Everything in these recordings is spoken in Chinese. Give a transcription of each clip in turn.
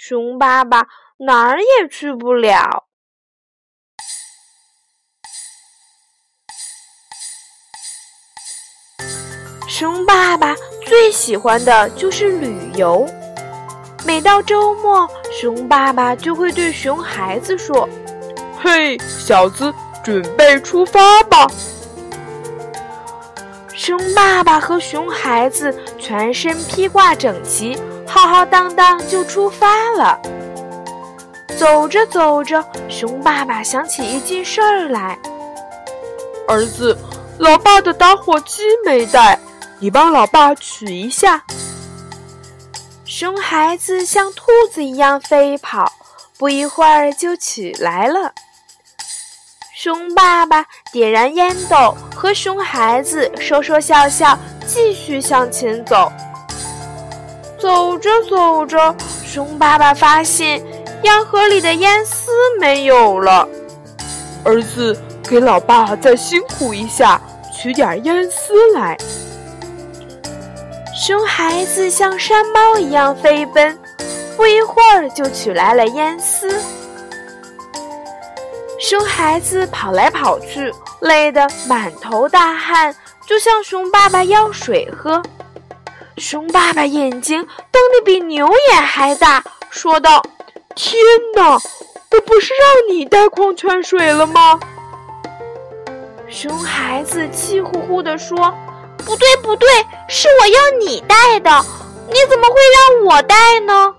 熊爸爸哪儿也去不了。熊爸爸最喜欢的就是旅游。每到周末，熊爸爸就会对熊孩子说：“嘿，小子，准备出发吧！”熊爸爸和熊孩子全身披挂整齐。浩浩荡荡就出发了。走着走着，熊爸爸想起一件事儿来：“儿子，老爸的打火机没带，你帮老爸取一下。”熊孩子像兔子一样飞跑，不一会儿就取来了。熊爸爸点燃烟斗，和熊孩子说说笑笑，继续向前走。走着走着，熊爸爸发现烟盒里的烟丝没有了。儿子，给老爸再辛苦一下，取点烟丝来。熊孩子像山猫一样飞奔，不一会儿就取来了烟丝。熊孩子跑来跑去，累得满头大汗，就向熊爸爸要水喝。熊爸爸眼睛瞪得比牛眼还大，说道：“天哪，我不是让你带矿泉水了吗？”熊孩子气呼呼地说：“不对，不对，是我要你带的，你怎么会让我带呢？”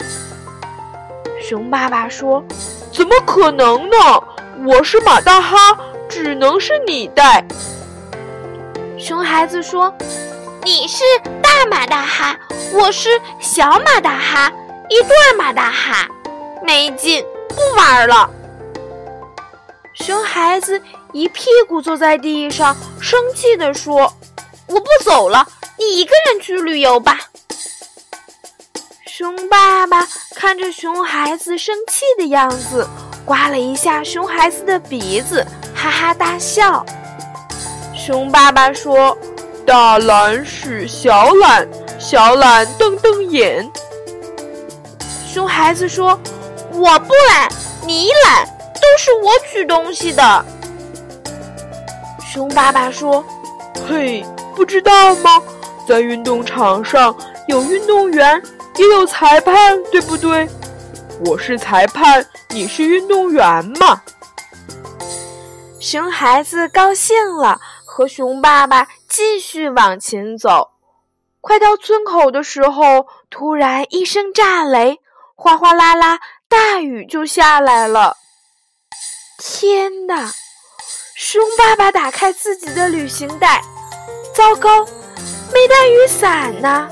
熊爸爸说：“怎么可能呢？我是马大哈，只能是你带。”熊孩子说。你是大马大哈，我是小马大哈，一对马大哈，没劲，不玩了。熊孩子一屁股坐在地上，生气地说：“我不走了，你一个人去旅游吧。”熊爸爸看着熊孩子生气的样子，刮了一下熊孩子的鼻子，哈哈大笑。熊爸爸说。大懒使小懒，小懒瞪瞪眼。熊孩子说：“我不懒，你懒，都是我取东西的。”熊爸爸说：“嘿，不知道吗？在运动场上有运动员，也有裁判，对不对？我是裁判，你是运动员嘛？”熊孩子高兴了。和熊爸爸继续往前走，快到村口的时候，突然一声炸雷，哗哗啦啦，大雨就下来了。天哪！熊爸爸打开自己的旅行袋，糟糕，没带雨伞呢。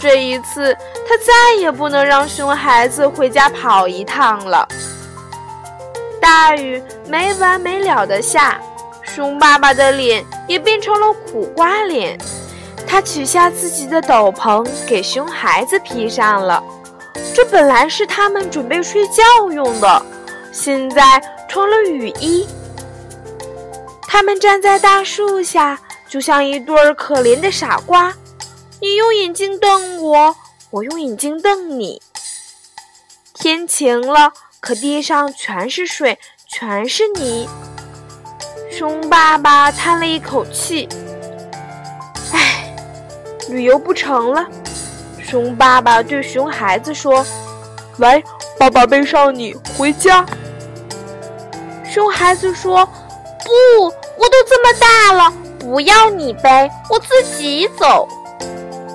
这一次，他再也不能让熊孩子回家跑一趟了。大雨没完没了的下。熊爸爸的脸也变成了苦瓜脸，他取下自己的斗篷给熊孩子披上了，这本来是他们准备睡觉用的，现在成了雨衣。他们站在大树下，就像一对儿可怜的傻瓜，你用眼睛瞪我，我用眼睛瞪你。天晴了，可地上全是水，全是泥。熊爸爸叹了一口气：“唉，旅游不成了。”熊爸爸对熊孩子说：“来，爸爸背上你回家。”熊孩子说：“不，我都这么大了，不要你背，我自己走。”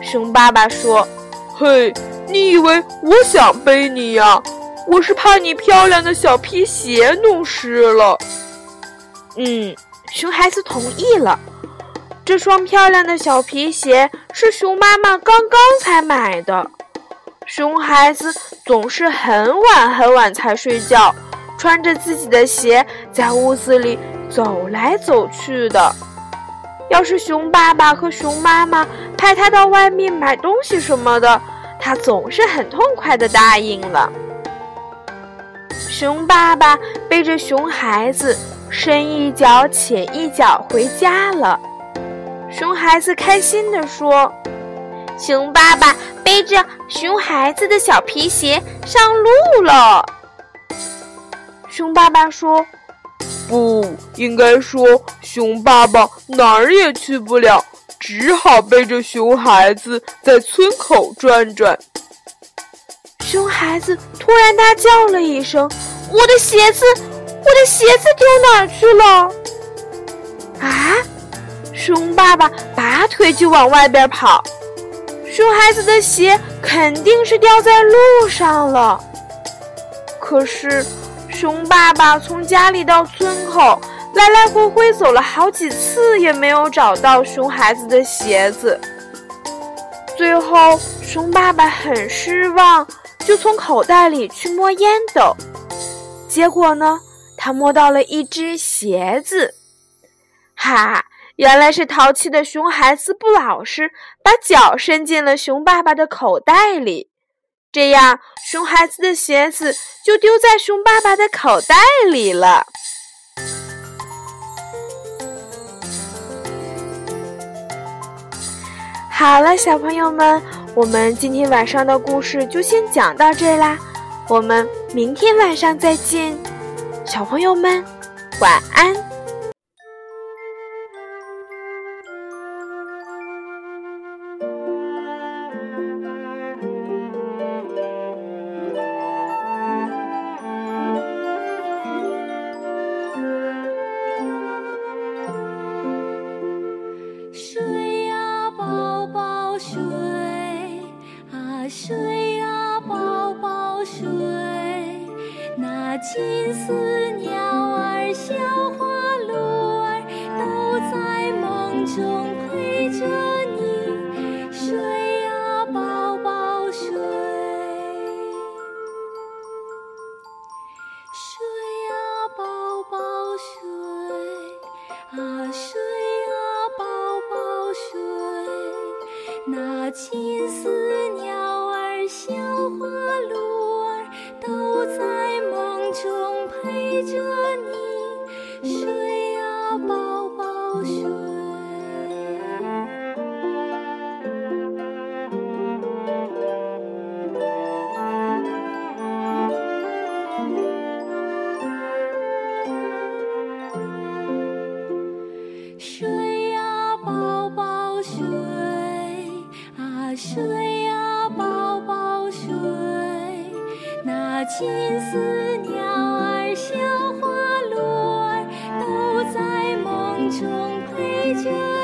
熊爸爸说：“嘿，你以为我想背你呀？我是怕你漂亮的小皮鞋弄湿了。”嗯，熊孩子同意了。这双漂亮的小皮鞋是熊妈妈刚刚才买的。熊孩子总是很晚很晚才睡觉，穿着自己的鞋在屋子里走来走去的。要是熊爸爸和熊妈妈派他到外面买东西什么的，他总是很痛快的答应了。熊爸爸背着熊孩子，深一脚浅一脚回家了。熊孩子开心地说：“熊爸爸背着熊孩子的小皮鞋上路了。”熊爸爸说：“不应该说，熊爸爸哪儿也去不了，只好背着熊孩子在村口转转。”熊孩子突然大叫了一声：“我的鞋子，我的鞋子丢哪儿去了？”啊！熊爸爸拔腿就往外边跑，熊孩子的鞋肯定是掉在路上了。可是，熊爸爸从家里到村口来来回回走了好几次，也没有找到熊孩子的鞋子。最后，熊爸爸很失望。就从口袋里去摸烟斗，结果呢，他摸到了一只鞋子。哈，原来是淘气的熊孩子不老实，把脚伸进了熊爸爸的口袋里，这样熊孩子的鞋子就丢在熊爸爸的口袋里了。好了，小朋友们。我们今天晚上的故事就先讲到这啦，我们明天晚上再见，小朋友们晚安。金丝鸟儿、小花鹿儿都在梦中陪着你睡呀，宝宝睡，睡呀，宝宝睡，啊睡呀，宝宝睡，那金丝睡呀宝宝睡啊睡呀宝宝睡那金丝鸟儿小花鹿儿都在梦中陪着